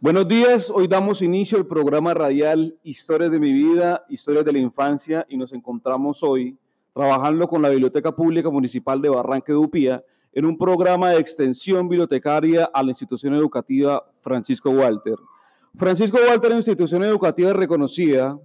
Buenos días, hoy damos inicio al programa radial Historias de mi vida, Historias de la Infancia y nos encontramos hoy trabajando con la Biblioteca Pública Municipal de Barranque de en un programa de extensión bibliotecaria a la institución educativa Francisco Walter. Francisco Walter es una institución educativa reconocida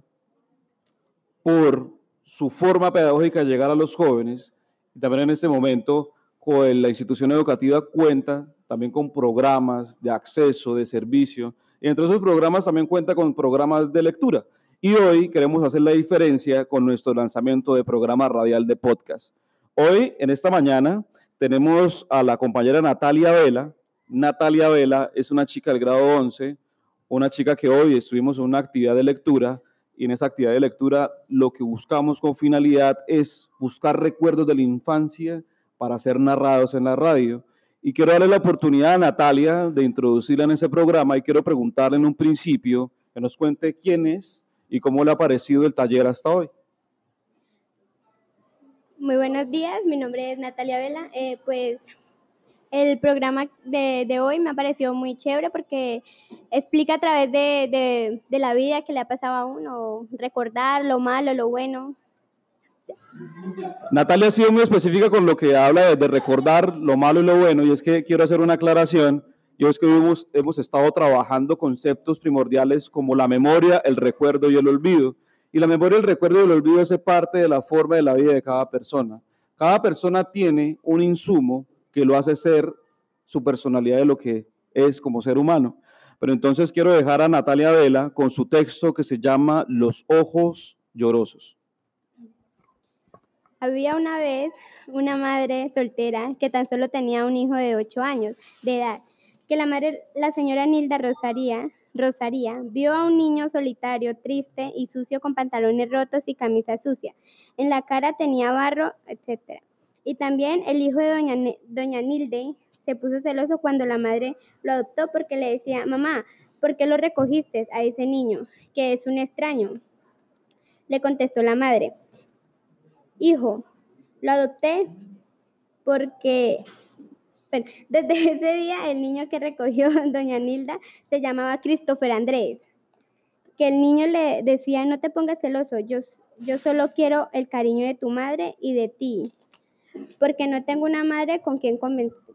por su forma pedagógica de llegar a los jóvenes y también en este momento la institución educativa cuenta también con programas de acceso, de servicio. Y entre esos programas también cuenta con programas de lectura. Y hoy queremos hacer la diferencia con nuestro lanzamiento de programa radial de podcast. Hoy, en esta mañana, tenemos a la compañera Natalia Vela. Natalia Vela es una chica del grado 11, una chica que hoy estuvimos en una actividad de lectura y en esa actividad de lectura lo que buscamos con finalidad es buscar recuerdos de la infancia para ser narrados en la radio. Y quiero darle la oportunidad a Natalia de introducirla en ese programa y quiero preguntarle en un principio que nos cuente quién es y cómo le ha parecido el taller hasta hoy. Muy buenos días, mi nombre es Natalia Vela. Eh, pues el programa de, hoy me ha parecido muy chévere porque explica a través de, de, de la vida que le ha pasado a uno, recordar lo malo, lo bueno, Natalia ha sido muy específica con lo que habla de, recordar lo malo y lo bueno, y es que quiero hacer una aclaración. Y es que hemos, hemos estado trabajando conceptos primordiales como la memoria, el recuerdo y el olvido. Y la memoria, el recuerdo y el olvido es parte de la forma de la vida de cada persona. Cada persona tiene un insumo que lo hace ser su personalidad de lo que es como ser humano. Pero entonces quiero dejar a Natalia Vela con su texto que se llama Los ojos llorosos. Había una vez una madre soltera que tan solo tenía un hijo de 8 años de edad, que la madre, la señora Nilda Rosaría, Rosaría, vio a un niño solitario, triste y sucio con pantalones rotos y camisa sucia. En la cara tenía barro, etc. Y también el hijo de doña, doña Nilde se puso celoso cuando la madre lo adoptó porque le decía, mamá, ¿por qué lo recogiste a ese niño, que es un extraño? Le contestó la madre, hijo. Lo adopté porque desde ese día el niño que recogió doña Nilda se llamaba Christopher Andrés. Que el niño le decía, no te pongas celoso, yo, yo solo quiero el cariño de tu madre y de ti, porque no tengo una madre con quien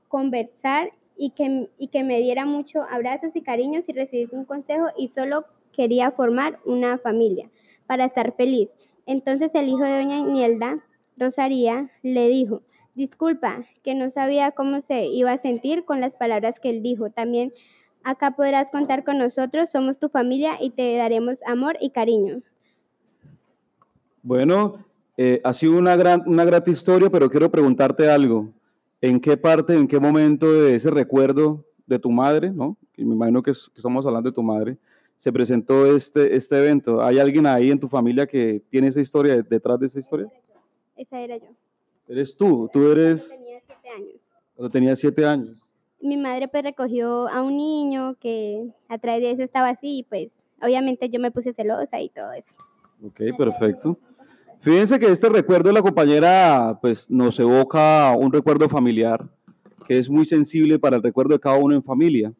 conversar y que, y que me diera mucho abrazos y cariños y recibir un consejo y solo quería formar una familia para estar feliz. Entonces el hijo de doña Nielda, Rosaría, le dijo, disculpa, que no sabía cómo se iba a sentir con las palabras que él dijo. También acá podrás contar con nosotros, somos tu familia y te daremos amor y cariño. Bueno, eh, ha sido una gran, una grata historia, pero quiero preguntarte algo. ¿En qué parte, en qué momento de ese recuerdo de tu madre, ¿no? Y me imagino que, que estamos hablando de tu madre, se presentó este, este evento. ¿Hay alguien ahí en tu familia que tiene esa historia, detrás de esa historia? Esa era yo. ¿Eres tú? ¿Tú eres...? Cuando tenía siete años. Cuando tenía siete años. Mi madre pues recogió a un niño que a través de eso estaba así y pues obviamente yo me puse celosa y todo eso. Ok, perfecto. Fíjense que este recuerdo de la compañera pues nos evoca un recuerdo familiar que es muy sensible para el recuerdo de cada uno en familia.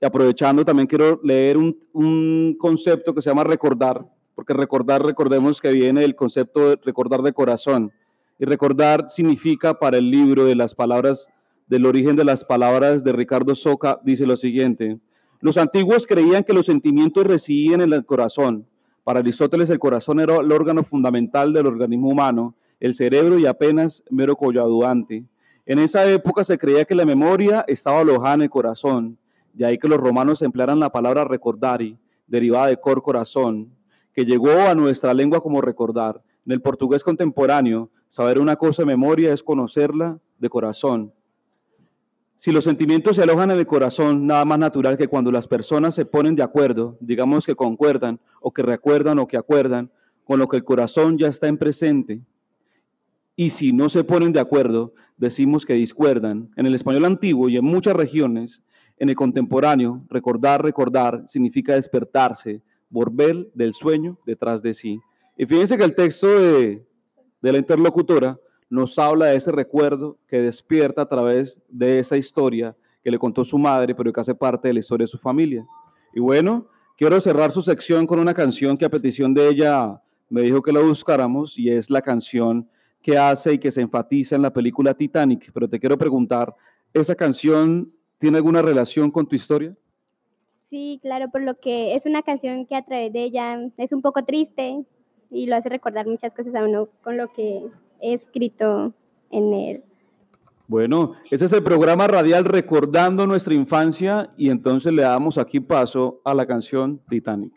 Y aprovechando, también quiero leer un, concepto que se llama recordar, porque recordar, recordemos que viene del concepto de recordar de corazón. Y recordar significa para el libro de las palabras, del origen de las palabras de Ricardo Soca, dice lo siguiente. Los antiguos creían que los sentimientos residían en el corazón. Para Aristóteles el corazón era el órgano fundamental del organismo humano, el cerebro y apenas mero colladuante. En esa época se creía que la memoria estaba alojada en el corazón de ahí que los romanos emplearan la palabra recordari, derivada de cor corazón, que llegó a nuestra lengua como recordar. En el portugués contemporáneo, saber una cosa de memoria es conocerla de corazón. Si los sentimientos se alojan en el corazón, nada más natural que cuando las personas se ponen de acuerdo, digamos que concuerdan, o que recuerdan o que acuerdan, con lo que el corazón ya está en presente. Y si no se ponen de acuerdo, decimos que discuerdan. En el español antiguo y en muchas regiones, en el contemporáneo, recordar, recordar significa despertarse, volver del sueño detrás de sí. Y fíjense que el texto de, de la interlocutora nos habla de ese recuerdo que despierta a través de esa historia que le contó su madre, pero que hace parte de la historia de su familia. Y bueno, quiero cerrar su sección con una canción que a petición de ella me dijo que la buscáramos y es la canción que hace y que se enfatiza en la película Titanic. Pero te quiero preguntar, ¿esa canción tiene alguna relación con tu historia? Sí, claro, por lo que es una canción que a través de ella es un poco triste y lo hace recordar muchas cosas a uno con lo que escrito en él. Bueno, ese es el programa radial recordando nuestra infancia y entonces le damos aquí paso a la canción Titanic.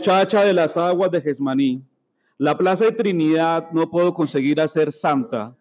Muchacha de las aguas de Gesmaní, la plaza de Trinidad no puedo conseguir hacer santa.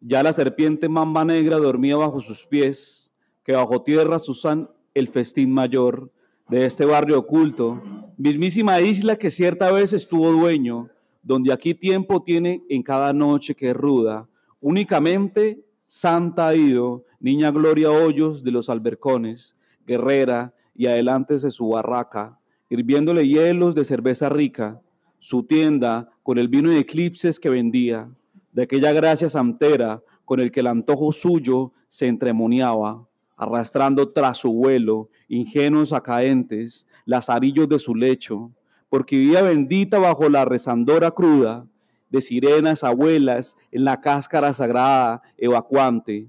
Ya la serpiente mamba negra dormía bajo sus pies, que bajo tierra Susan el festín mayor de este barrio oculto, mismísima isla que cierta vez estuvo dueño, donde aquí tiempo tiene en cada noche que es ruda. Únicamente Santa ha ido, niña Gloria Hoyos de los albercones, guerrera y adelante de su barraca, hirviéndole hielos de cerveza rica, su tienda con el vino de eclipses que vendía, de aquella gracia santera con el que el antojo suyo se entremoniaba, arrastrando tras su vuelo ingenuos acaentes, lazarillos de su lecho, porque vivía bendita bajo la rezandora cruda de sirenas abuelas en la cáscara sagrada evacuante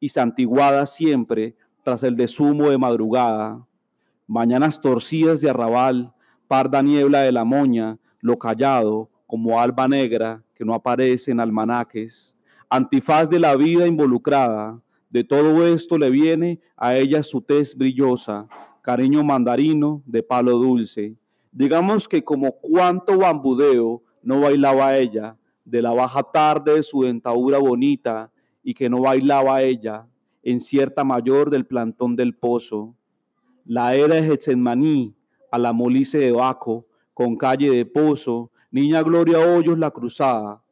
y santiguada siempre tras el desumo de madrugada. Mañanas torcidas de arrabal, parda niebla de la moña, lo callado como alba negra que no aparece en almanaques, antifaz de la vida involucrada, de todo esto le viene a ella su tez brillosa, cariño mandarino de palo dulce. Digamos que como cuánto bambudeo no bailaba ella, de la baja tarde de su dentadura bonita, y que no bailaba ella en cierta mayor del plantón del pozo. La era de a la molice de Baco, con calle de pozo, niña Gloria Hoyos la cruzada,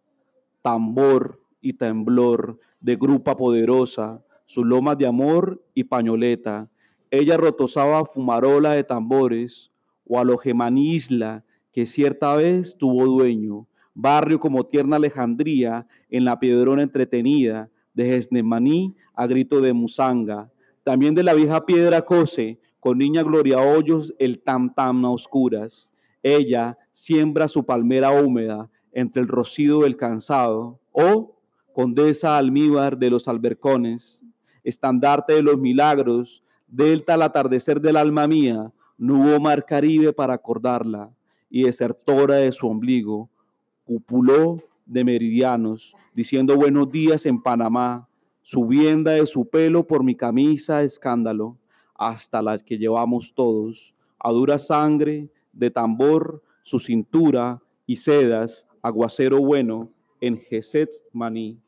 tambor y temblor de grupa poderosa, sus lomas de amor y pañoleta. Ella rotosaba fumarola de tambores, o alojemaní isla que cierta vez tuvo dueño, barrio como tierna Alejandría, en la piedrona entretenida, de Gesnemaní a grito de Musanga, también de la vieja piedra cose, con niña Gloria Hoyos el tam tam a oscuras. Ella siembra su palmera húmeda entre el rocío del cansado, o condesa almíbar de los albercones, estandarte de los milagros, delta al atardecer del alma mía, no hubo mar Caribe para acordarla, y desertora de su ombligo, cupuló de meridianos, diciendo buenos días en Panamá, subienda de su pelo por mi camisa escándalo, hasta la que llevamos todos, a dura sangre de tambor, su cintura y sedas, aguacero bueno, en Maní.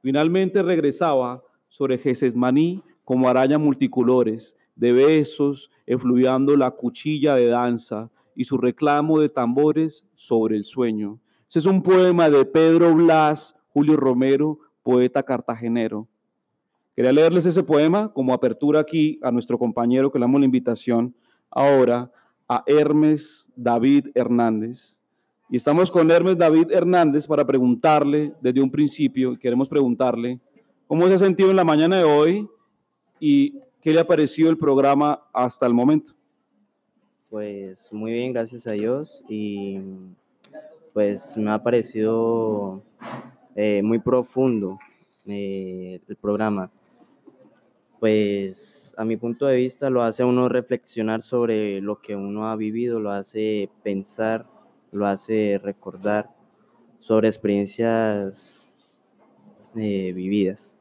Finalmente regresaba sobre Maní como araña multicolores, de besos, efluviando la cuchilla de danza y su reclamo de tambores sobre el sueño. Ese es un poema de Pedro Blas Julio Romero, poeta cartagenero. Quería leerles ese poema como apertura aquí a nuestro compañero que le damos la invitación ahora a Hermes David Hernández. Y estamos con Hermes David Hernández para preguntarle desde un principio, queremos preguntarle cómo se ha sentido en la mañana de hoy y qué le ha parecido el programa hasta el momento. Pues muy bien, gracias a Dios y pues me ha parecido eh, muy profundo eh, el programa. Pues a mi punto de vista lo hace a uno reflexionar sobre lo que uno ha vivido, lo hace pensar lo hace recordar sobre experiencias eh, vividas.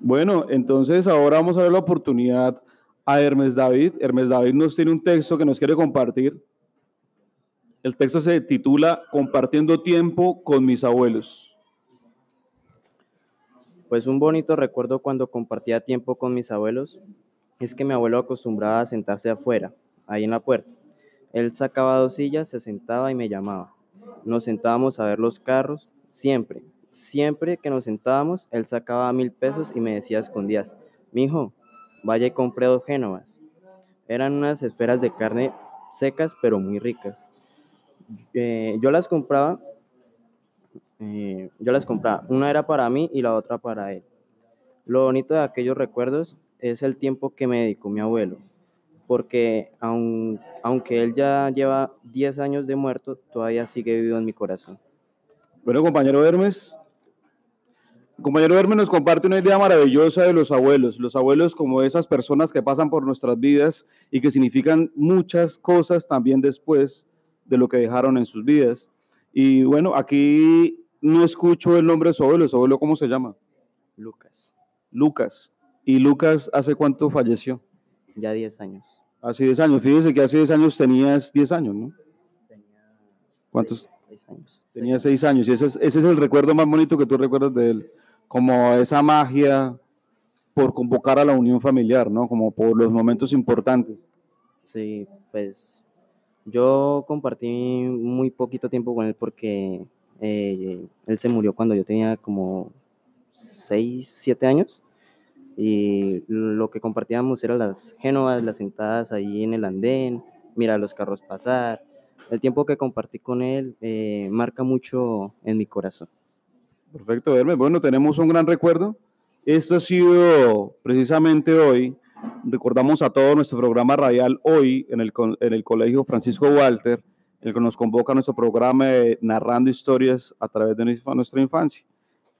Bueno, entonces ahora vamos a ver la oportunidad a Hermes David. Hermes David nos tiene un texto que nos quiere compartir. El texto se titula Compartiendo tiempo con mis abuelos. Pues un bonito recuerdo cuando compartía tiempo con mis abuelos es que mi abuelo acostumbraba a sentarse afuera, ahí en la puerta, él sacaba dos sillas, se sentaba y me llamaba. Nos sentábamos a ver los carros, siempre, siempre que nos sentábamos, él sacaba mil pesos y me decía escondidas, mijo, vaya y compré dos génovas. Eran unas esferas de carne secas pero muy ricas. Eh, yo las compraba, eh, yo las compraba, una era para mí y la otra para él. Lo bonito de aquellos recuerdos es el tiempo que me dedicó mi abuelo porque aunque él ya lleva 10 años de muerto, todavía sigue vivo en mi corazón. Bueno, compañero Hermes, compañero Hermes nos comparte una idea maravillosa de los abuelos, los abuelos como esas personas que pasan por nuestras vidas y que significan muchas cosas también después de lo que dejaron en sus vidas. Y bueno, aquí no escucho el nombre de su abuelo, ¿su abuelo cómo se llama? Lucas. Lucas. ¿Y Lucas hace cuánto falleció? Ya 10 años. Hace 10 años. Fíjese que hace 10 años tenías 10 años, ¿no? ¿Cuántos? Seis años. Tenía 6 años. Y ese es, ese es el recuerdo más bonito que tú recuerdas de él. Como esa magia por convocar a la unión familiar, ¿no? Como por los momentos importantes. Sí, pues yo compartí muy poquito tiempo con él porque eh, él se murió cuando yo tenía como 6, 7 años y lo que compartíamos eran las génovas, las sentadas ahí en el andén, mira los carros pasar. El tiempo que compartí con él eh, marca mucho en mi corazón. Perfecto, Hermes. Bueno, tenemos un gran recuerdo. Esto ha sido precisamente hoy. Recordamos a todo nuestro programa radial hoy en el, en el Colegio Francisco Walter, el que nos convoca a nuestro programa de Narrando Historias a través de nuestra- infancia.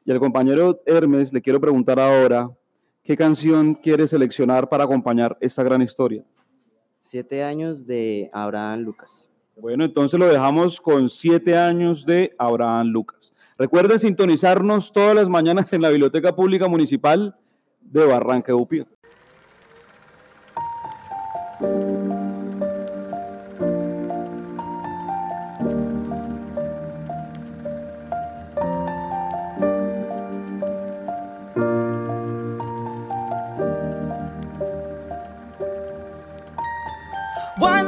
Y al compañero Hermes le quiero preguntar ahora, ¿qué canción quiere seleccionar para acompañar esta gran historia? Siete años de Abraham Lucas. Bueno, entonces lo dejamos con siete años de Abraham Lucas. Recuerden sintonizarnos todas las mañanas en la Biblioteca Pública Municipal de Barranca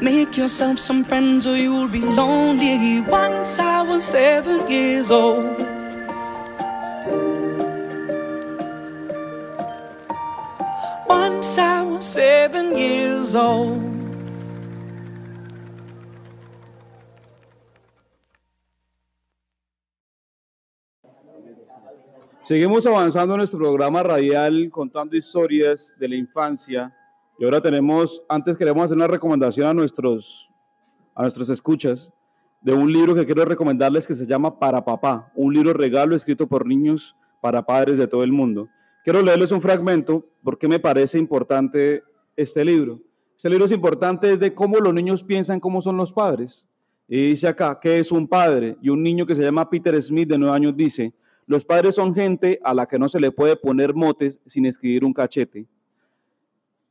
make yourself some friends or you'll be lonely. Once I was seven years old. One since I was seven years old. Seguimos avanzando en nuestro programa radial contando historias de la infancia y ahora tenemos, antes queremos hacer una recomendación a nuestros, a nuestros escuchas de un libro que quiero recomendarles que se llama Para Papá, un libro regalo escrito por niños para padres de todo el mundo. Quiero leerles un fragmento porque me parece importante este libro. Este libro es importante desde cómo los niños piensan cómo son los padres. Y dice acá, ¿qué es un padre? Y un niño que se llama Peter Smith de nueve años dice, los padres son gente a la que no se le puede poner motes sin escribir un cachete.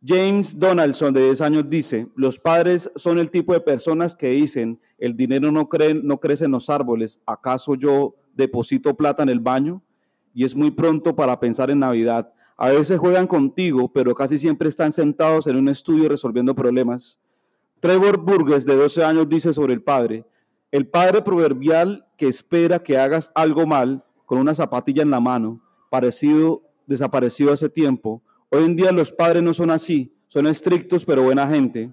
James Donaldson, de 10 años, dice, los padres son el tipo de personas que dicen, el dinero no, no crece en los árboles, ¿acaso yo deposito plata en el baño? Y es muy pronto para pensar en Navidad. A veces juegan contigo, pero casi siempre están sentados en un estudio resolviendo problemas. Trevor Burgess, de 12 años, dice sobre el padre, el padre proverbial que espera que hagas algo mal con una zapatilla en la mano, parecido, desaparecido hace tiempo. Hoy en día los padres no son así, son estrictos pero buena gente.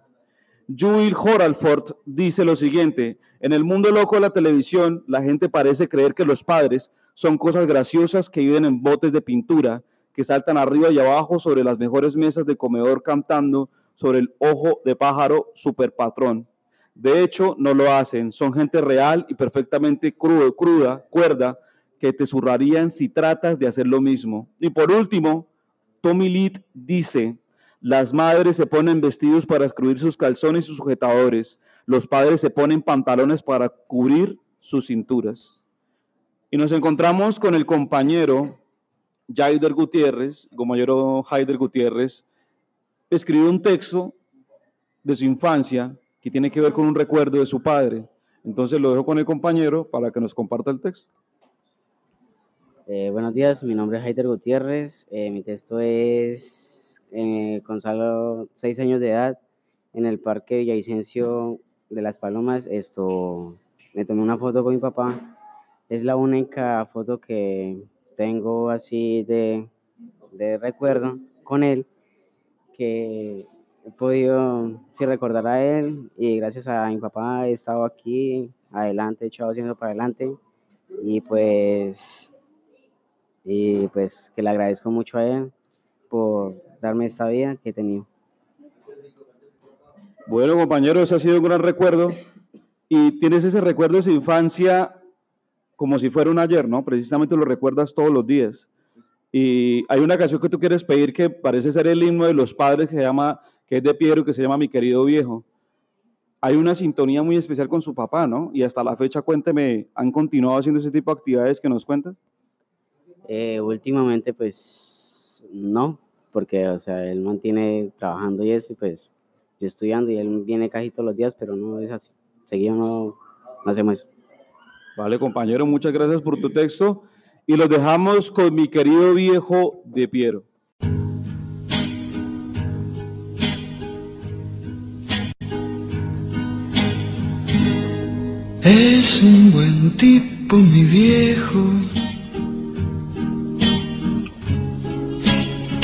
Jules Horalford dice lo siguiente, en el mundo loco de la televisión, la gente parece creer que los padres son cosas graciosas que viven en botes de pintura, que saltan arriba y abajo sobre las mejores mesas de comedor cantando sobre el ojo de pájaro super patrón. De hecho, no lo hacen, son gente real y perfectamente crudo, cruda, cuerda, que te zurrarían si tratas de hacer lo mismo. Y por último, Tommy Lee dice, las madres se ponen vestidos para escribir sus calzones y sus sujetadores, los padres se ponen pantalones para cubrir sus cinturas. Y nos encontramos con el compañero Jaider Gutiérrez, el compañero Jaider Gutiérrez, escribió un texto de su infancia que tiene que ver con un recuerdo de su padre. Entonces lo dejo con el compañero para que nos comparta el texto. Eh, buenos días, mi nombre es Heider Gutiérrez. Eh, mi texto es eh, Gonzalo, seis años de edad, en el Parque Villavicencio de las Palomas. Esto, me tomé una foto con mi papá. Es la única foto que tengo así de, de recuerdo con él, que he podido recordar a él y gracias a mi papá he estado aquí, adelante, echado haciendo para adelante y pues y pues que le agradezco mucho a él por darme esta vida que he tenido. Bueno, compañero, ese ha sido un gran recuerdo. Y tienes ese recuerdo de su infancia como si fuera un ayer, ¿no? Precisamente lo recuerdas todos los días. Y hay una canción que tú quieres pedir que parece ser el himno de los padres que se llama, que es de Piero, que se llama Mi querido viejo. Hay una sintonía muy especial con su papá, ¿no? Y hasta la fecha, cuénteme, ¿han continuado haciendo ese tipo de actividades que nos cuentas? Eh, últimamente, pues no, porque, o sea, él mantiene trabajando y eso, y pues yo estudiando y él viene casi todos los días, pero no es así. Seguido no, no hacemos eso. Vale, compañero, muchas gracias por tu texto. Y los dejamos con mi querido viejo de Piero. Es un buen tipo, mi viejo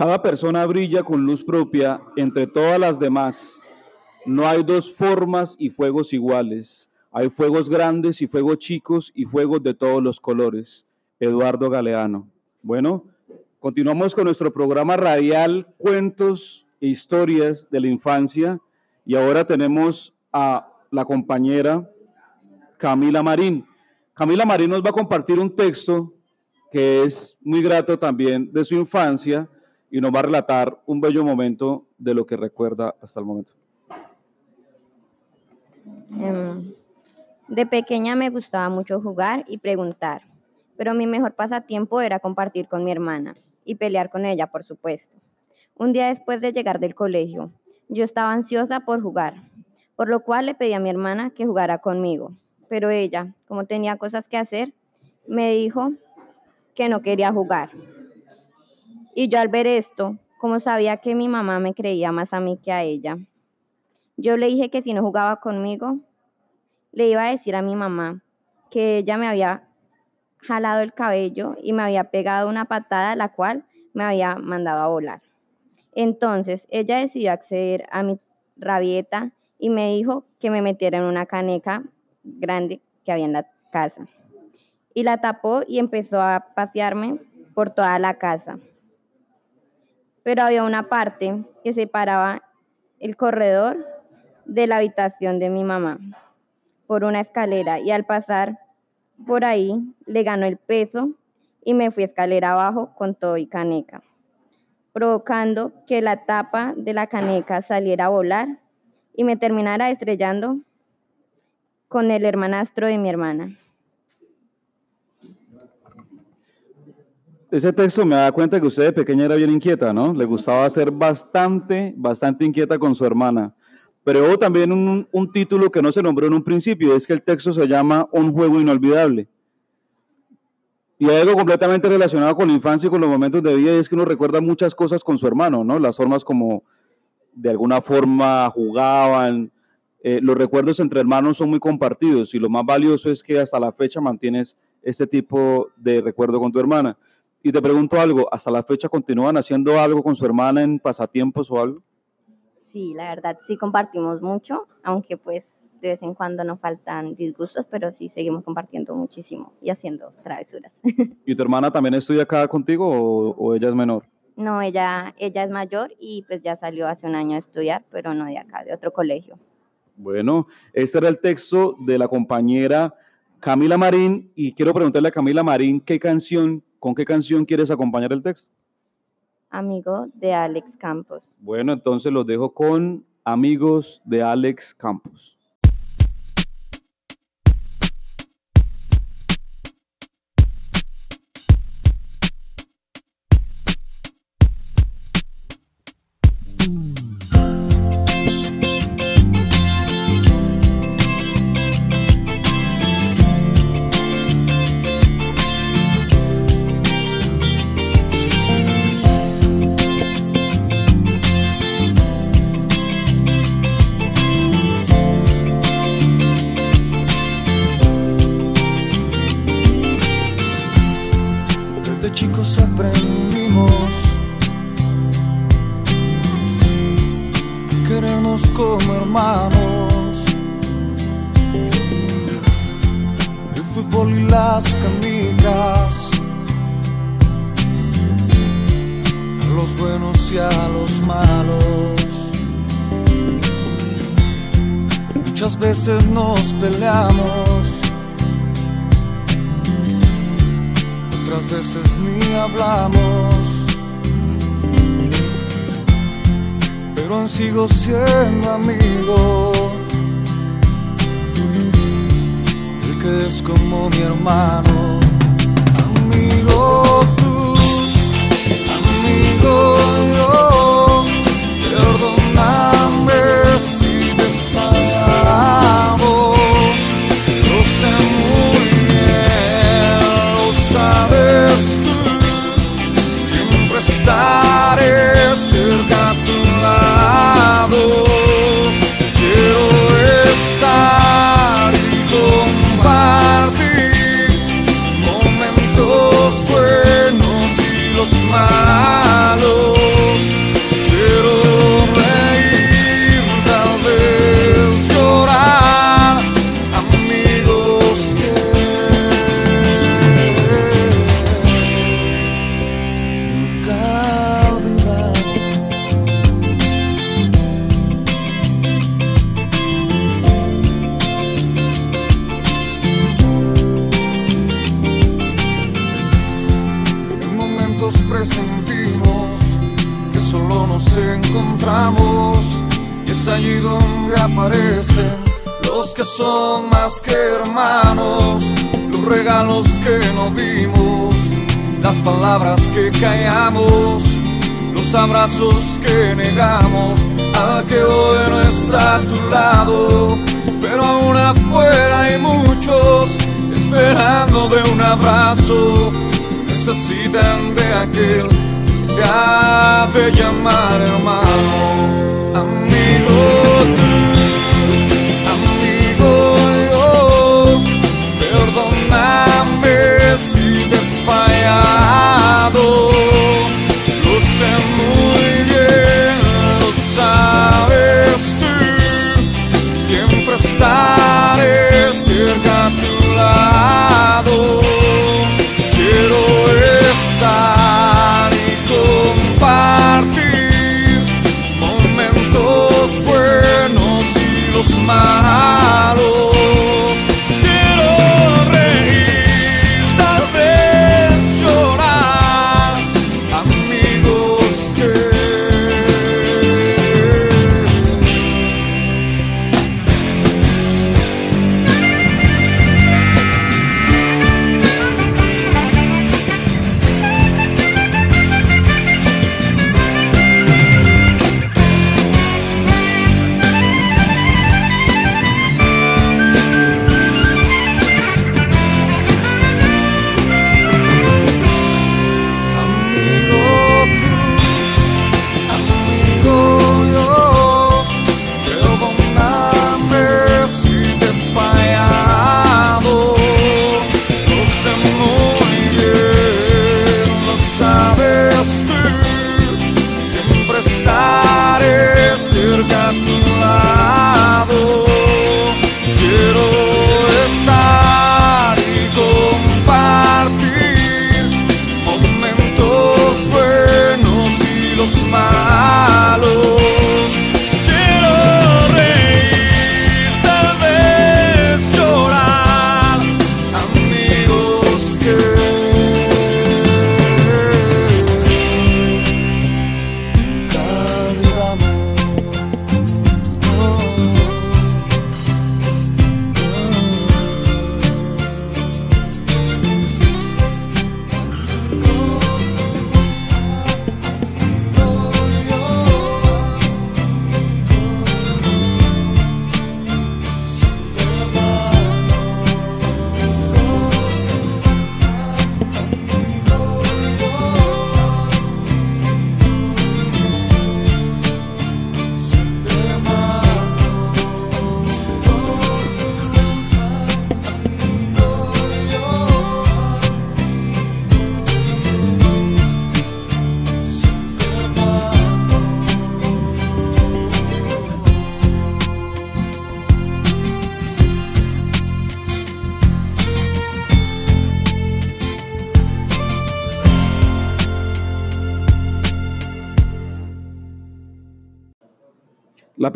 Cada persona brilla con luz propia entre todas las demás. No hay dos formas y fuegos iguales. Hay fuegos grandes y fuegos chicos y fuegos de todos los colores. Eduardo Galeano. Bueno, continuamos con nuestro programa radial Cuentos e Historias de la Infancia y ahora tenemos a la compañera Camila Marín. Camila Marín nos va a compartir un texto que es muy grato también de su infancia y nos va a relatar un bello momento de lo que recuerda hasta el momento. Em, de pequeña me gustaba mucho jugar y preguntar, pero mi mejor pasatiempo era compartir con mi hermana y pelear con ella, por supuesto. Un día después de llegar del colegio, yo estaba ansiosa por jugar, por lo cual le pedí a mi hermana que jugara conmigo, pero ella, como tenía cosas que hacer, me dijo que no quería jugar. Y yo al ver esto, como sabía que mi mamá me creía más a mí que a ella, yo le dije que si no jugaba conmigo, le iba a decir a mi mamá que ella me había jalado el cabello y me había pegado una patada, la cual me había mandado a volar. Entonces ella decidió acceder a mi rabieta y me dijo que me metiera en una caneca grande que había en la casa. Y la tapó y empezó a pasearme por toda la casa. Pero había una parte que separaba el corredor de la habitación de mi mamá por una escalera y al pasar por ahí le ganó el peso y me fui escalera abajo con todo y caneca, provocando que la tapa de la caneca saliera a volar y me terminara estrellando con el hermanastro de mi hermana. Ese texto me da cuenta que usted de pequeña era bien inquieta, ¿no? Le gustaba ser bastante, bastante inquieta con su hermana. Pero hubo también un, título que no se nombró en un principio, es que el texto se llama Un juego inolvidable. Y hay algo completamente relacionado con la infancia y con los momentos de vida, y es que uno recuerda muchas cosas con su hermano, ¿no? Las formas como de alguna forma jugaban. Eh, los recuerdos entre hermanos son muy compartidos y lo más valioso es que hasta la fecha mantienes este tipo de recuerdo con tu hermana. Y te pregunto algo, ¿hasta la fecha continúan haciendo algo con su hermana en pasatiempos o algo? Sí, la verdad, sí compartimos mucho, aunque pues de vez en cuando nos faltan disgustos, pero sí seguimos compartiendo muchísimo y haciendo travesuras. ¿Y tu hermana también estudia acá contigo o, o ella es menor? No, ella, ella es mayor y pues ya salió hace un año a estudiar, pero no de acá, de otro colegio. Bueno, este era el texto de la compañera Camila Marín, y quiero preguntarle a Camila Marín, ¿qué canción, con qué canción quieres acompañar el texto? Amigo de Alex Campos. Bueno, entonces los dejo con Amigos de Alex Campos. cabrón sigo siendo amigo. El que es como mi hermano. regalos que no dimos, las palabras que callamos, los abrazos que negamos, al que hoy no está a tu lado, pero aún afuera hay muchos esperando de un abrazo, necesitan de aquel que se ha de llamar hermano, amigo.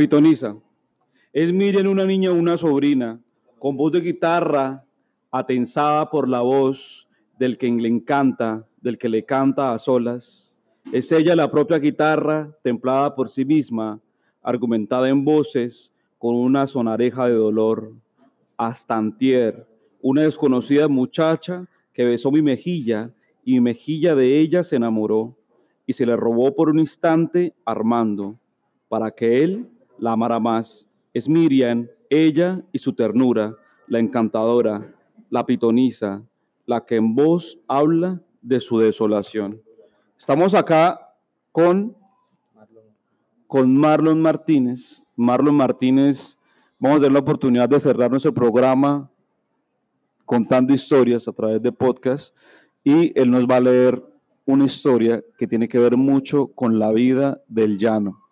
Pitonisa. Es Miriam una niña una sobrina, con voz de guitarra, atensada por la voz del que le encanta, del que le canta a solas. Es ella la propia guitarra, templada por sí misma, argumentada en voces, con una sonareja de dolor. Hasta antier, una desconocida muchacha que besó mi mejilla y mejilla de ella se enamoró y se le robó por un instante Armando, para que él la amara más. Es Miriam, ella y su ternura, la encantadora, la pitonisa, la que en voz habla de su desolación. Estamos acá con, con Marlon Martínez. Marlon Martínez, vamos a tener la oportunidad de cerrar nuestro programa contando historias a través de podcast y él nos va a leer una historia que tiene que ver mucho con la vida del llano.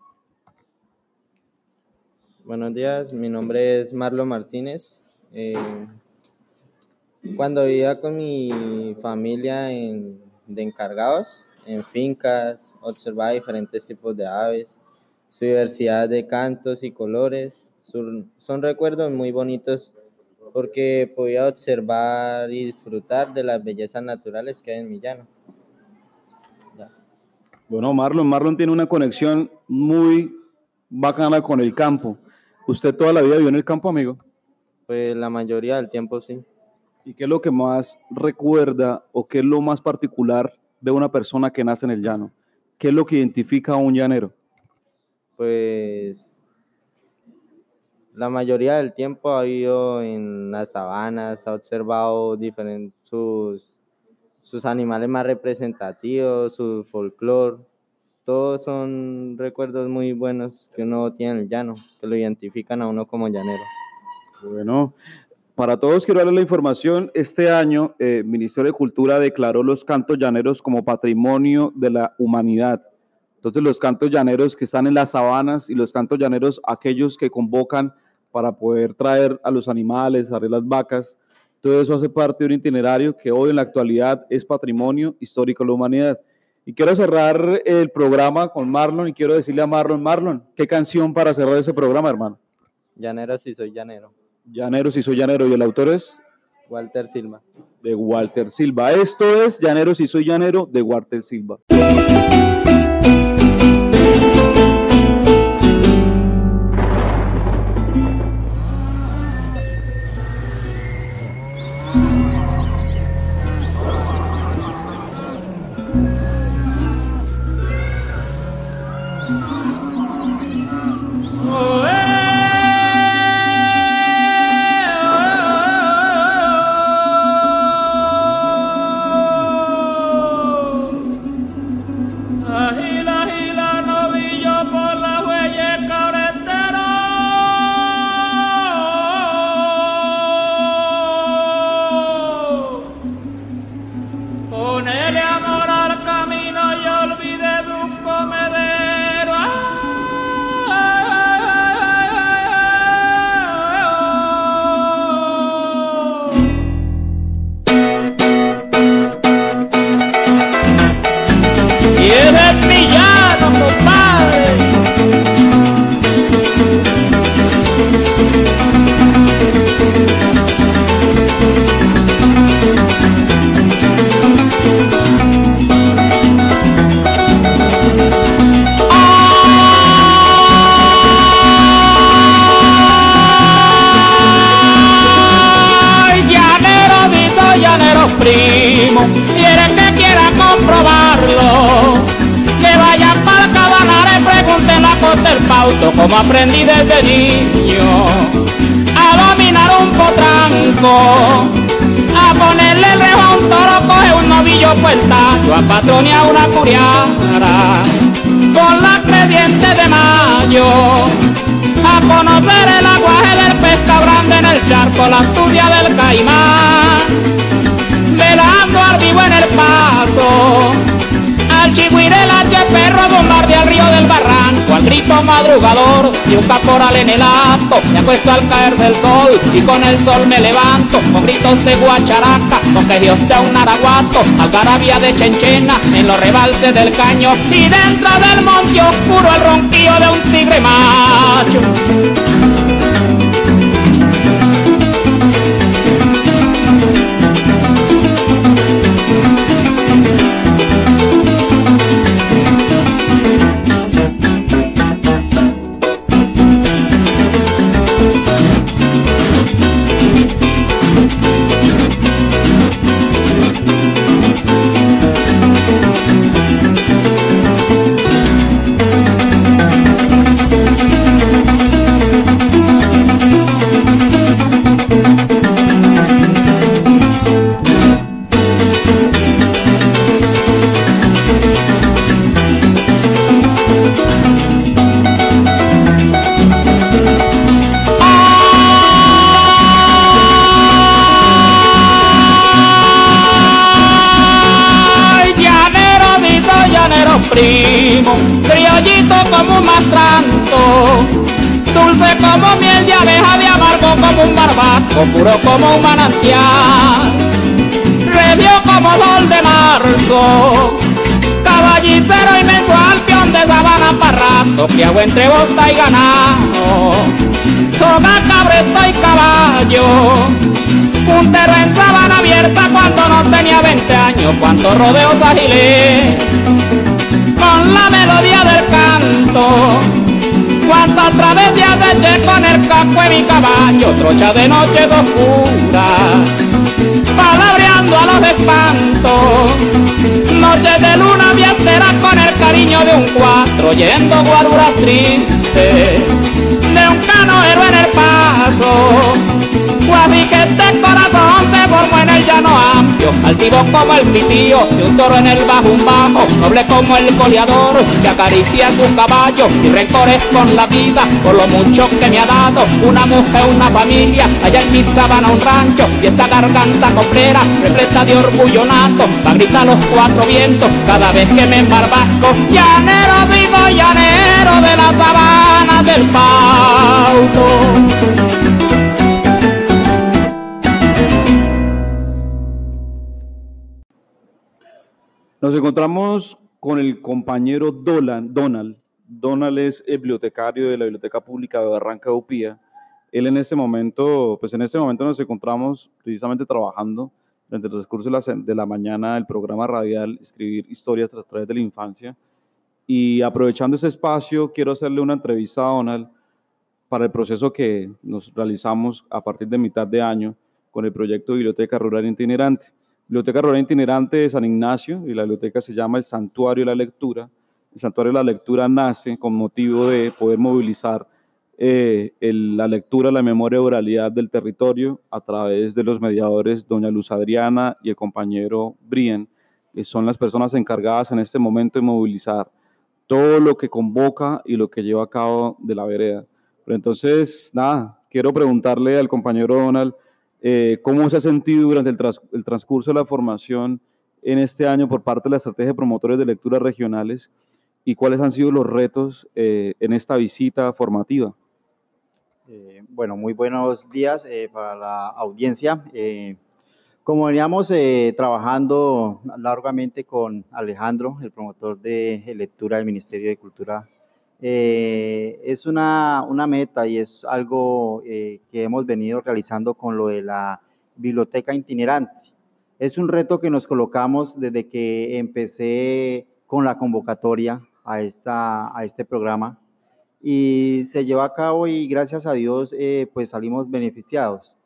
Buenos días, mi nombre es Marlon Martínez. Eh, cuando vivía con mi familia en, de encargados en fincas, observaba diferentes tipos de aves, su diversidad de cantos y colores. Son, recuerdos muy bonitos porque podía observar y disfrutar de las bellezas naturales que hay en mi llano. Ya. Bueno, Marlon, Marlon tiene una conexión muy bacana con el campo. ¿Usted toda la vida vivió en el campo, amigo? Pues la mayoría del tiempo sí. ¿Y qué es lo que más recuerda o qué es lo más particular de una persona que nace en el llano? ¿Qué es lo que identifica a un llanero? Pues la mayoría del tiempo ha ido en las sabanas, ha observado diferentes sus, sus animales más representativos, su folclore. Todos son recuerdos muy buenos que uno tiene en el llano, que lo identifican a uno como llanero. Bueno, para todos quiero darles la información. Este año, el eh, Ministerio de Cultura declaró los cantos llaneros como patrimonio de la humanidad. Entonces, los cantos llaneros que están en las sabanas y los cantos llaneros, aquellos que convocan para poder traer a los animales, a las vacas, todo eso hace parte de un itinerario que hoy en la actualidad es patrimonio histórico de la humanidad. Y quiero cerrar el programa con Marlon y quiero decirle a Marlon, Marlon, ¿qué canción para cerrar ese programa, hermano? Llanero si soy llanero. Llanero si soy llanero. ¿Y el autor es? Walter Silva. De Walter Silva. Esto es Llanero si soy llanero de Walter Silva. De mayo, a conocer el aguaje del pesca grande en el charco, la asturias del caimán, velando al vivo en el paso al chihuire el perro bombardea al río del barranco, al grito madrugador y un caporal en el acto. Me acuesto al caer del sol y con el sol me levanto con gritos de guacharaca, con Dios un araguato, algarabía de chenchena en los rebalses del caño y dentro del monte oscuro el ronquillo de un tigre macho. Como un manantial, redio como sol de marzo, caballicero inmenso peón de sabana parrato, que hago entre bosta y ganado, soga, cabresto y caballo, puntero en sabana abierta cuando no tenía 20 años, cuando rodeos agilé con la melodía del canto. Cuántas travesías eché con el casco de mi caballo, trocha de noche oscura, palabreando a los espantos. Noche de luna vientera con el cariño de un cuatro, yendo guaruras tristes, de un canoero en el paso. Guapiquete corazón se formó en el llano amplio, altivo como el pitío, de un toro en el bajo un bajo, noble como el coleador, que acaricia su caballo y rencores con la vida, por lo mucho que me ha dado, una mujer, una familia, allá en mi sabana un rancho, y esta garganta coplera, repleta de orgullo nato, pa' gritar los cuatro vientos, cada vez que me embarbasco, llanero vivo, llanero de la sabana del pauto. Nos encontramos con el compañero Dolan, Donald. Donald es el bibliotecario de la Biblioteca Pública de Barranca Upía. Él en este momento, pues en este momento nos encontramos precisamente trabajando durante el transcurso de la, mañana el programa radial Escribir Historias a través de la infancia. Y aprovechando ese espacio, quiero hacerle una entrevista a Donald para el proceso que nos realizamos a partir de mitad de año con el proyecto Biblioteca Rural Itinerante. Biblioteca Rural Itinerante de San Ignacio y la biblioteca se llama el Santuario de la Lectura. El Santuario de la Lectura nace con motivo de poder movilizar eh, la lectura, la memoria oralidad del territorio a través de los mediadores doña Luz Adriana y el compañero Brian, que son las personas encargadas en este momento de movilizar todo lo que convoca y lo que lleva a cabo de la vereda. Pero entonces, nada, quiero preguntarle al compañero Donald eh, cómo se ha sentido durante el, tras- el transcurso de la formación en este año por parte de la estrategia de promotores de lecturas regionales y cuáles han sido los retos eh, en esta visita formativa. Eh, bueno, muy buenos días eh, para la audiencia. Eh, como veníamos eh, trabajando largamente con Alejandro, el promotor de lectura del Ministerio de Cultura, eh, es una, una meta y es algo eh, que hemos venido realizando con lo de la biblioteca itinerante. Es un reto que nos colocamos desde que empecé con la convocatoria a, esta, a este programa y se llevó a cabo y gracias a Dios eh, pues salimos beneficiados.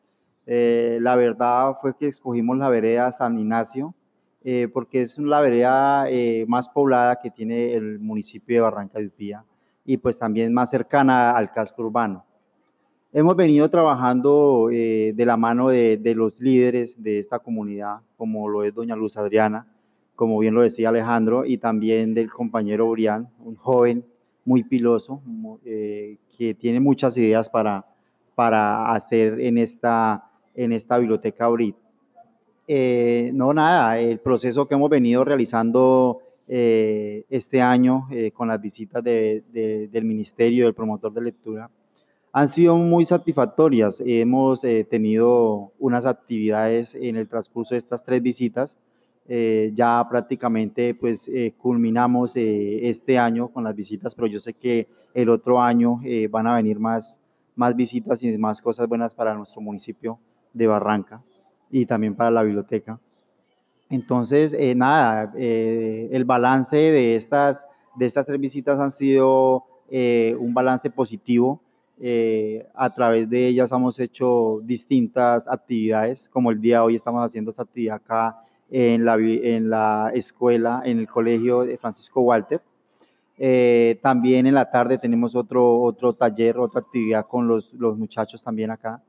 Eh, la verdad fue que escogimos la vereda San Ignacio eh, porque es la vereda eh, más poblada que tiene el municipio de Barranca de Upía y pues también más cercana al casco urbano. Hemos venido trabajando eh, de la mano de, de los líderes de esta comunidad, como lo es doña Luz Adriana, como bien lo decía Alejandro, y también del compañero Brian, un joven muy piloso, eh, que tiene muchas ideas para, para hacer en esta, en esta biblioteca ahorita. Eh, no, nada, el proceso que hemos venido realizando eh, este año eh, con las visitas de- de- del Ministerio, del promotor de lectura, han sido muy satisfactorias. Hemos eh, tenido unas actividades en el transcurso de estas tres visitas. Eh, ya prácticamente pues eh, culminamos eh, este año con las visitas, pero yo sé que el otro año van a venir más, más visitas y más cosas buenas para nuestro municipio de Barranca y también para la biblioteca. Entonces, eh, nada, eh, el balance de estas, de estas tres visitas han sido eh, un balance positivo. A través de ellas hemos hecho distintas actividades, como el día de hoy estamos haciendo esta actividad acá en la, en la escuela, en el colegio de Francisco Walter. También en la tarde tenemos otro, otro taller, otra actividad con los, los muchachos también acá.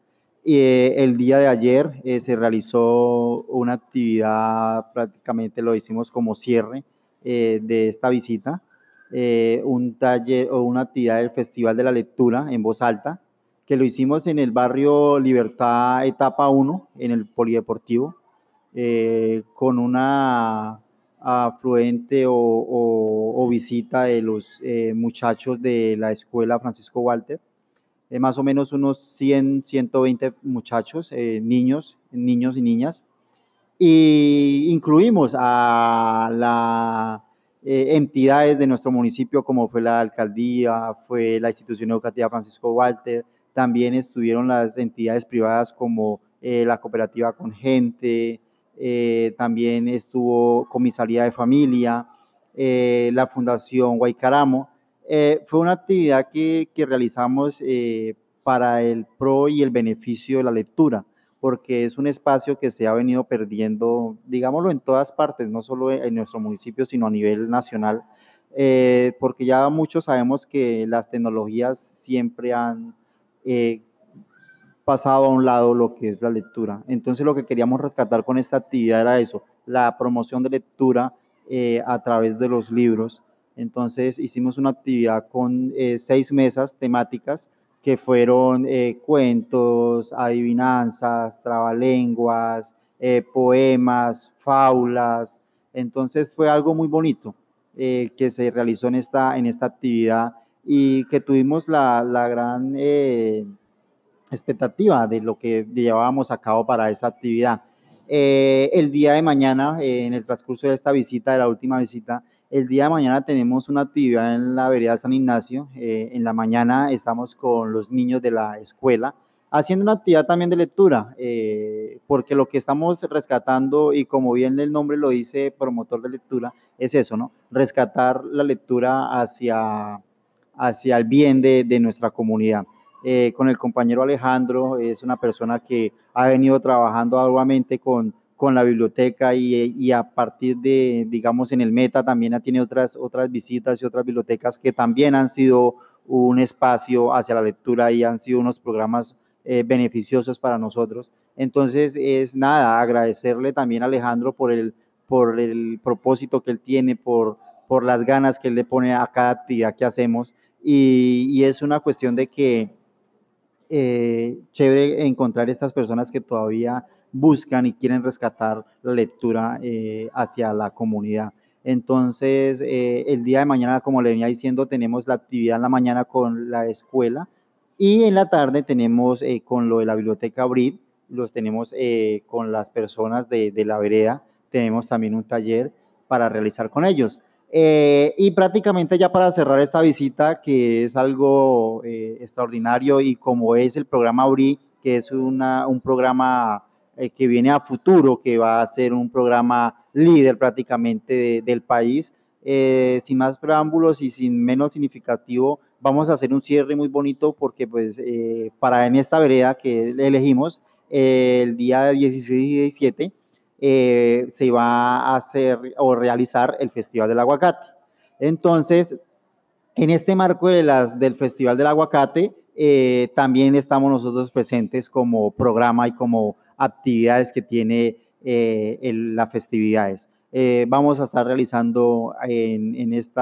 Eh, el día de ayer eh, se realizó una actividad, prácticamente lo hicimos como cierre eh, de esta visita, eh, un taller o una actividad del Festival de la Lectura en voz alta, que lo hicimos en el barrio Libertad Etapa 1, en el Polideportivo, con una afluente o, o- visita de los muchachos de la escuela Francisco Walter, eh, más o menos unos 100, 120 muchachos, eh, niños, niños y niñas, y incluimos a las entidades de nuestro municipio, como fue la alcaldía, fue la institución educativa Francisco Walter, también estuvieron las entidades privadas como eh, la cooperativa con gente, eh, también estuvo comisaría de familia, eh, la fundación Guaycaramo. Eh, fue una actividad que, que realizamos eh, para el pro y el beneficio de la lectura, porque es un espacio que se ha venido perdiendo, digámoslo, en todas partes, no solo en nuestro municipio, sino a nivel nacional, eh, porque ya muchos sabemos que las tecnologías siempre han pasado a un lado lo que es la lectura. Entonces lo que queríamos rescatar con esta actividad era eso, la promoción de lectura a través de los libros. Entonces hicimos una actividad con eh, seis mesas temáticas que fueron eh, cuentos, adivinanzas, trabalenguas, eh, poemas, fábulas. Entonces fue algo muy bonito que se realizó en esta, en esta actividad y que tuvimos la, la gran expectativa de lo que llevábamos a cabo para esa actividad. El día de mañana, en el transcurso de esta visita, de la última visita, el día de mañana tenemos una actividad en la vereda San Ignacio. Eh, en la mañana estamos con los niños de la escuela haciendo una actividad también de lectura, eh, porque lo que estamos rescatando, y como bien el nombre lo dice, promotor de lectura, es eso, ¿no? Rescatar la lectura hacia, hacia el bien de, nuestra comunidad. Eh, con el compañero Alejandro, es una persona que ha venido trabajando arduamente con, con la biblioteca y, y a partir de, digamos, en el Meta también ha tenido otras, otras visitas y otras bibliotecas que también han sido un espacio hacia la lectura y han sido unos programas eh, beneficiosos para nosotros. Entonces, es nada, agradecerle también a Alejandro por el, por el propósito que él tiene, por, por las ganas que él le pone a cada actividad que hacemos. Y, es una cuestión de que eh, chévere encontrar estas personas que todavía buscan y quieren rescatar la lectura eh, hacia la comunidad. Entonces, eh, el día de mañana, como le venía diciendo, tenemos la actividad en la mañana con la escuela y en la tarde tenemos eh, con lo de la biblioteca Brit, los tenemos eh, con las personas de, de, la vereda, tenemos también un taller para realizar con ellos. Eh, y prácticamente ya para cerrar esta visita, que es algo eh, extraordinario y como es el programa Brit, que es una, un programa eh, que viene a futuro, que va a ser un programa líder prácticamente de, del país, eh, sin más preámbulos y sin menos significativo, vamos a hacer un cierre muy bonito porque pues eh, para en esta vereda que elegimos eh, el día 16 y 17 eh, se va a hacer o realizar el Festival del Aguacate. Entonces, en este marco de las, del Festival del Aguacate, eh, también estamos nosotros presentes como programa y como actividades que tiene eh, el, las festividades. Eh, vamos a estar realizando en, en este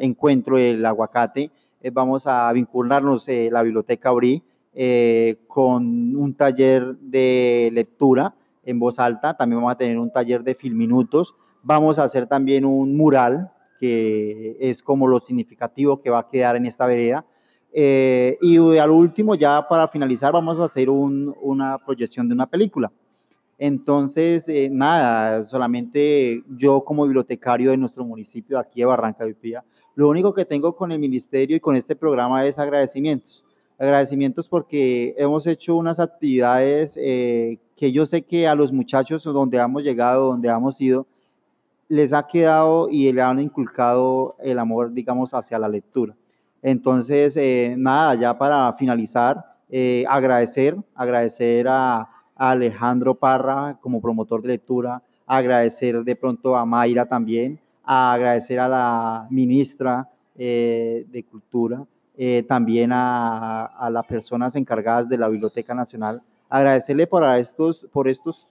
encuentro del aguacate, eh, vamos a vincularnos eh, la Biblioteca Brí eh, con un taller de lectura en voz alta, también vamos a tener un taller de filminutos, Vamos a hacer también un mural, que es como lo significativo que va a quedar en esta vereda. Eh, y al último, ya para finalizar, vamos a hacer un- una proyección de una película. Entonces, eh, nada, solamente yo como bibliotecario de nuestro municipio, aquí de Barranca de Upía, lo único que tengo con el ministerio y con este programa es agradecimientos. Agradecimientos porque hemos hecho unas actividades eh, que yo sé que a los muchachos donde hemos llegado, donde hemos ido, les ha quedado y le han inculcado el amor, digamos, hacia la lectura. Entonces, eh, nada, ya para finalizar, eh, agradecer, agradecer a, Alejandro Parra como promotor de lectura, agradecer de pronto a Mayra también, agradecer a la ministra eh, de Cultura, también a, a las personas encargadas de la Biblioteca Nacional, agradecerle por estos, por estos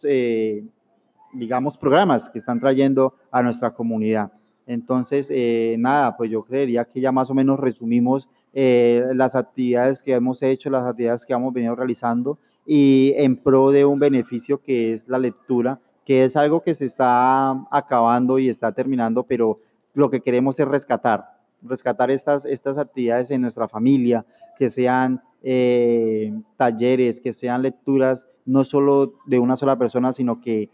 digamos, programas que están trayendo a nuestra comunidad. Entonces, eh, nada, pues yo creería que ya más o menos resumimos eh, las actividades que hemos hecho, las actividades que hemos venido realizando y en pro de un beneficio que es la lectura, que es algo que se está acabando y está terminando, pero lo que queremos es rescatar, rescatar estas, estas actividades en nuestra familia, que sean eh, talleres, que sean lecturas no solo de una sola persona, sino que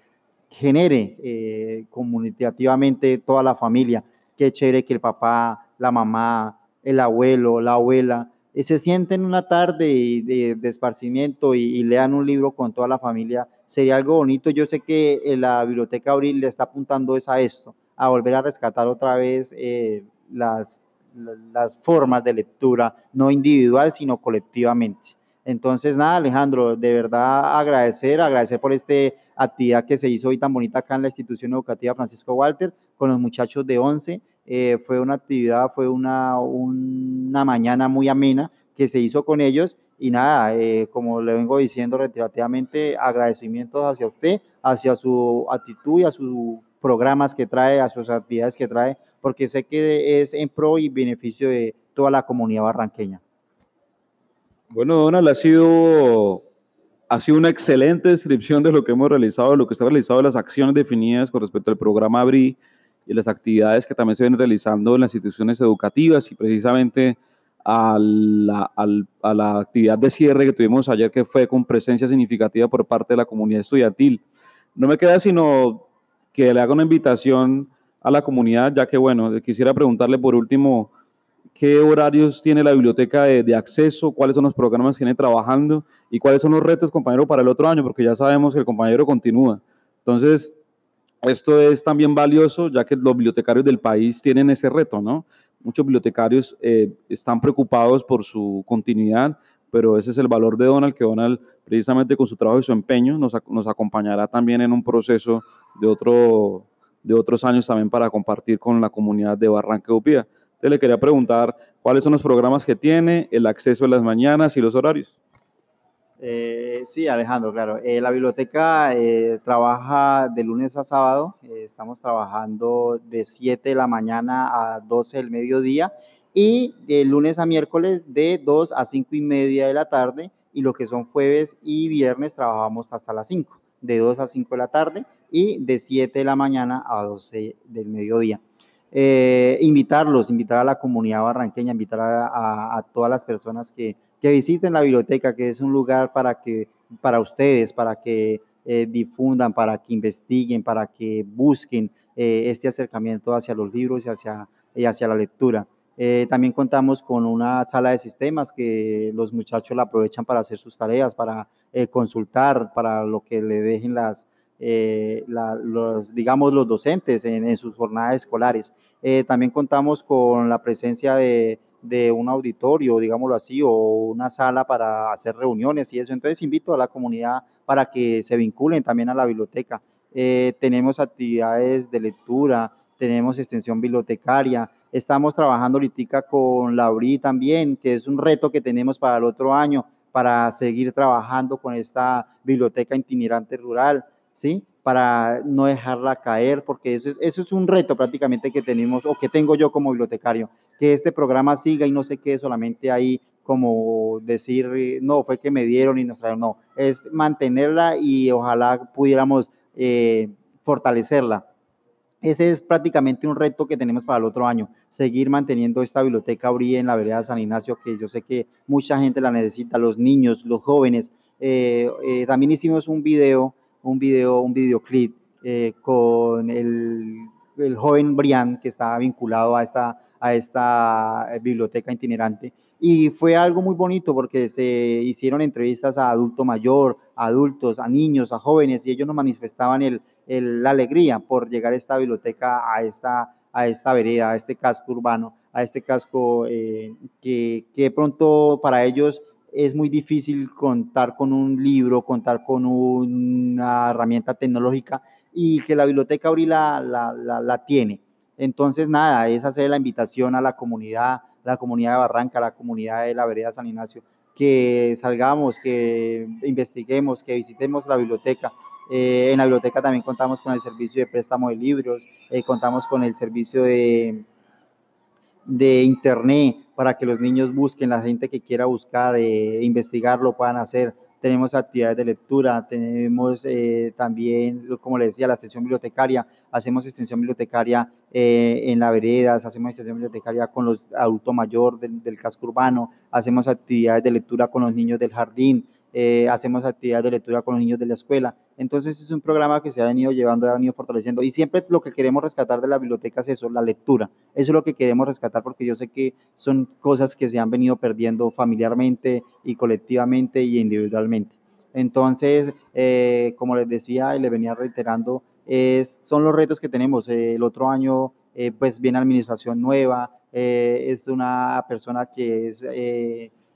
genere eh, comunicativamente toda la familia. Qué chévere que el papá, la mamá, el abuelo, la abuela, eh, se sienten una tarde de, de esparcimiento y, lean un libro con toda la familia. Sería algo bonito. Yo sé que eh, la Biblioteca Abril le está apuntando es a esto, a volver a rescatar otra vez eh, las, la- las formas de lectura, no individual, sino colectivamente. Entonces, nada, Alejandro, de verdad agradecer, agradecer por esta actividad que se hizo hoy tan bonita acá en la institución educativa Francisco Walter con los muchachos de 11. Eh, fue una actividad, fue una, una mañana muy amena que se hizo con ellos y nada, eh, como le vengo diciendo reiterativamente, agradecimientos hacia usted, hacia su actitud y a sus programas que trae, a sus actividades que trae, porque sé que es en pro y beneficio de toda la comunidad barranqueña. Bueno, Donald, ha sido, ha sido una excelente descripción de lo que hemos realizado, de lo que se ha realizado, de las acciones definidas con respecto al programa ABRI y las actividades que también se ven realizando en las instituciones educativas y precisamente a la, al- a la actividad de cierre que tuvimos ayer, que fue con presencia significativa por parte de la comunidad estudiantil. No me queda sino que le haga una invitación a la comunidad, ya que, bueno, quisiera preguntarle por último qué horarios tiene la biblioteca de, de acceso, cuáles son los programas que viene trabajando y cuáles son los retos, compañero, para el otro año, porque ya sabemos que el compañero continúa. Entonces, esto es también valioso, ya que los bibliotecarios del país tienen ese reto, ¿no? Muchos bibliotecarios eh, están preocupados por su continuidad, pero ese es el valor de Donald, que Donald, precisamente con su trabajo y su empeño, nos, nos acompañará también en un proceso de, otro, de otros años también para compartir con la comunidad de Barranca Upía. Entonces le quería preguntar cuáles son los programas que tiene, el acceso a las mañanas y los horarios. Eh, sí, Alejandro, claro. Eh, la biblioteca eh, trabaja de lunes a sábado. estamos trabajando de 7 de la mañana a 12 del mediodía y de lunes a miércoles de 2 a 5 y media de la tarde. Y lo que son jueves y viernes trabajamos hasta las 5, de 2 a 5 de la tarde y de 7 de la mañana a 12 del mediodía. Eh, invitarlos, invitar a la comunidad barranqueña, invitar a, todas las personas que, visiten la biblioteca, que es un lugar para, que, para ustedes, para que eh, difundan, para que investiguen, para que busquen eh, este acercamiento hacia los libros y hacia, la lectura. También contamos con una sala de sistemas que los muchachos la aprovechan para hacer sus tareas, para consultar, para lo que le dejen las, eh, la- los, digamos, los docentes en, en sus jornadas escolares. Eh, también contamos con la presencia de, de un auditorio, digámoslo así, o una sala para hacer reuniones y eso. Entonces invito a la comunidad para que se vinculen también a la biblioteca. Eh, tenemos actividades de lectura, tenemos extensión bibliotecaria, estamos trabajando ahorita con la URI también, que es un reto que tenemos para el otro año, para seguir trabajando con esta biblioteca itinerante rural, Para no dejarla caer, porque eso es, eso es un reto prácticamente que tenemos o que tengo yo como bibliotecario, que este programa siga y no se quede solamente ahí como decir, no, fue que me dieron y nos trajeron, no, es mantenerla y ojalá pudiéramos eh, fortalecerla. ese es prácticamente un reto que tenemos para el otro año, seguir manteniendo esta biblioteca Uri en la vereda San Ignacio, que yo sé que mucha gente la necesita, los niños, los jóvenes. Eh, eh, también hicimos un video, un video, un videoclip eh, con el, el, joven Brian, que está vinculado a esta, a esta biblioteca itinerante. Y fue algo muy bonito porque se hicieron entrevistas a adulto mayor, a adultos, a niños, a jóvenes, y ellos nos manifestaban el, la alegría por llegar a esta biblioteca, a esta, a esta vereda, a este casco urbano, a este casco eh, que, que pronto para ellos es muy difícil contar con un libro, contar con una herramienta tecnológica y que la biblioteca Aurila la, la, la, tiene. Entonces, nada, es hacer la invitación a la comunidad, la comunidad de Barranca, la comunidad de la vereda San Ignacio, que salgamos, que investiguemos, que visitemos la biblioteca, eh, en la biblioteca también contamos con el servicio de préstamo de libros, eh, contamos con el servicio de, de internet para que los niños busquen, la gente que quiera buscar, eh, investigar, lo puedan hacer. Tenemos actividades de lectura, tenemos también, como les decía, la extensión bibliotecaria, hacemos extensión bibliotecaria en la veredas, hacemos extensión bibliotecaria con los adultos mayor del, del casco urbano, hacemos actividades de lectura con los niños del jardín, eh, hacemos actividades de lectura con los niños de la escuela. Entonces es un programa que se ha venido llevando, ha venido fortaleciendo y siempre lo que queremos rescatar de la biblioteca es eso, la lectura. Eso es lo que queremos rescatar porque yo sé que son cosas que se han venido perdiendo familiarmente y colectivamente y individualmente. Entonces, eh, como les decía y les venía reiterando, es, son los retos que tenemos. el otro año, eh, pues viene administración nueva, es una persona que es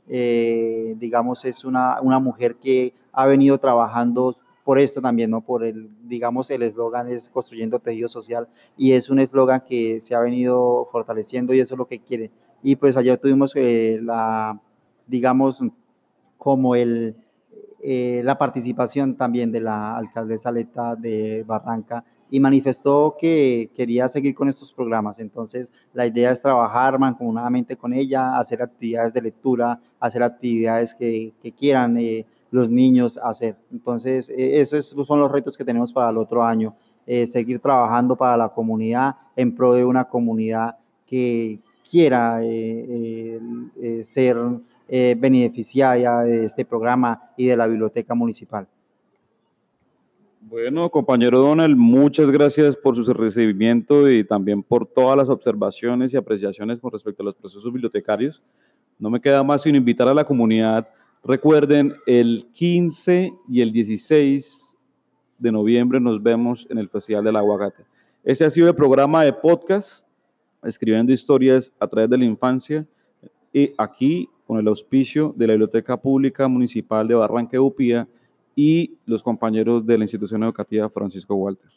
eh, digamos, es una, una mujer que ha venido trabajando por esto también, ¿no? Por el, digamos, el eslogan es construyendo tejido social y es un eslogan que se ha venido fortaleciendo y eso es lo que quiere. Y pues ayer tuvimos eh, la, digamos, como el, eh, la participación también de la alcaldesa Leta de Barranca y manifestó que quería seguir con estos programas. Entonces, la idea es trabajar mancomunadamente con ella, hacer actividades de lectura, hacer actividades que, quieran eh, los niños hacer. Entonces, eh, esos son los retos que tenemos para el otro año. Eh, seguir trabajando para la comunidad en pro de una comunidad que quiera ser beneficiaria de este programa y de la biblioteca municipal. Bueno, compañero Donald, muchas gracias por su recibimiento y también por todas las observaciones y apreciaciones con respecto a los procesos bibliotecarios. No me queda más sino invitar a la comunidad. Recuerden, el 15 y el 16 de noviembre nos vemos en el Festival del Aguacate. Este ha sido el programa de podcast, escribiendo historias a través de la infancia, y aquí con el auspicio de la Biblioteca Pública Municipal de Barranca Upía y los compañeros de la institución educativa Francisco Walter.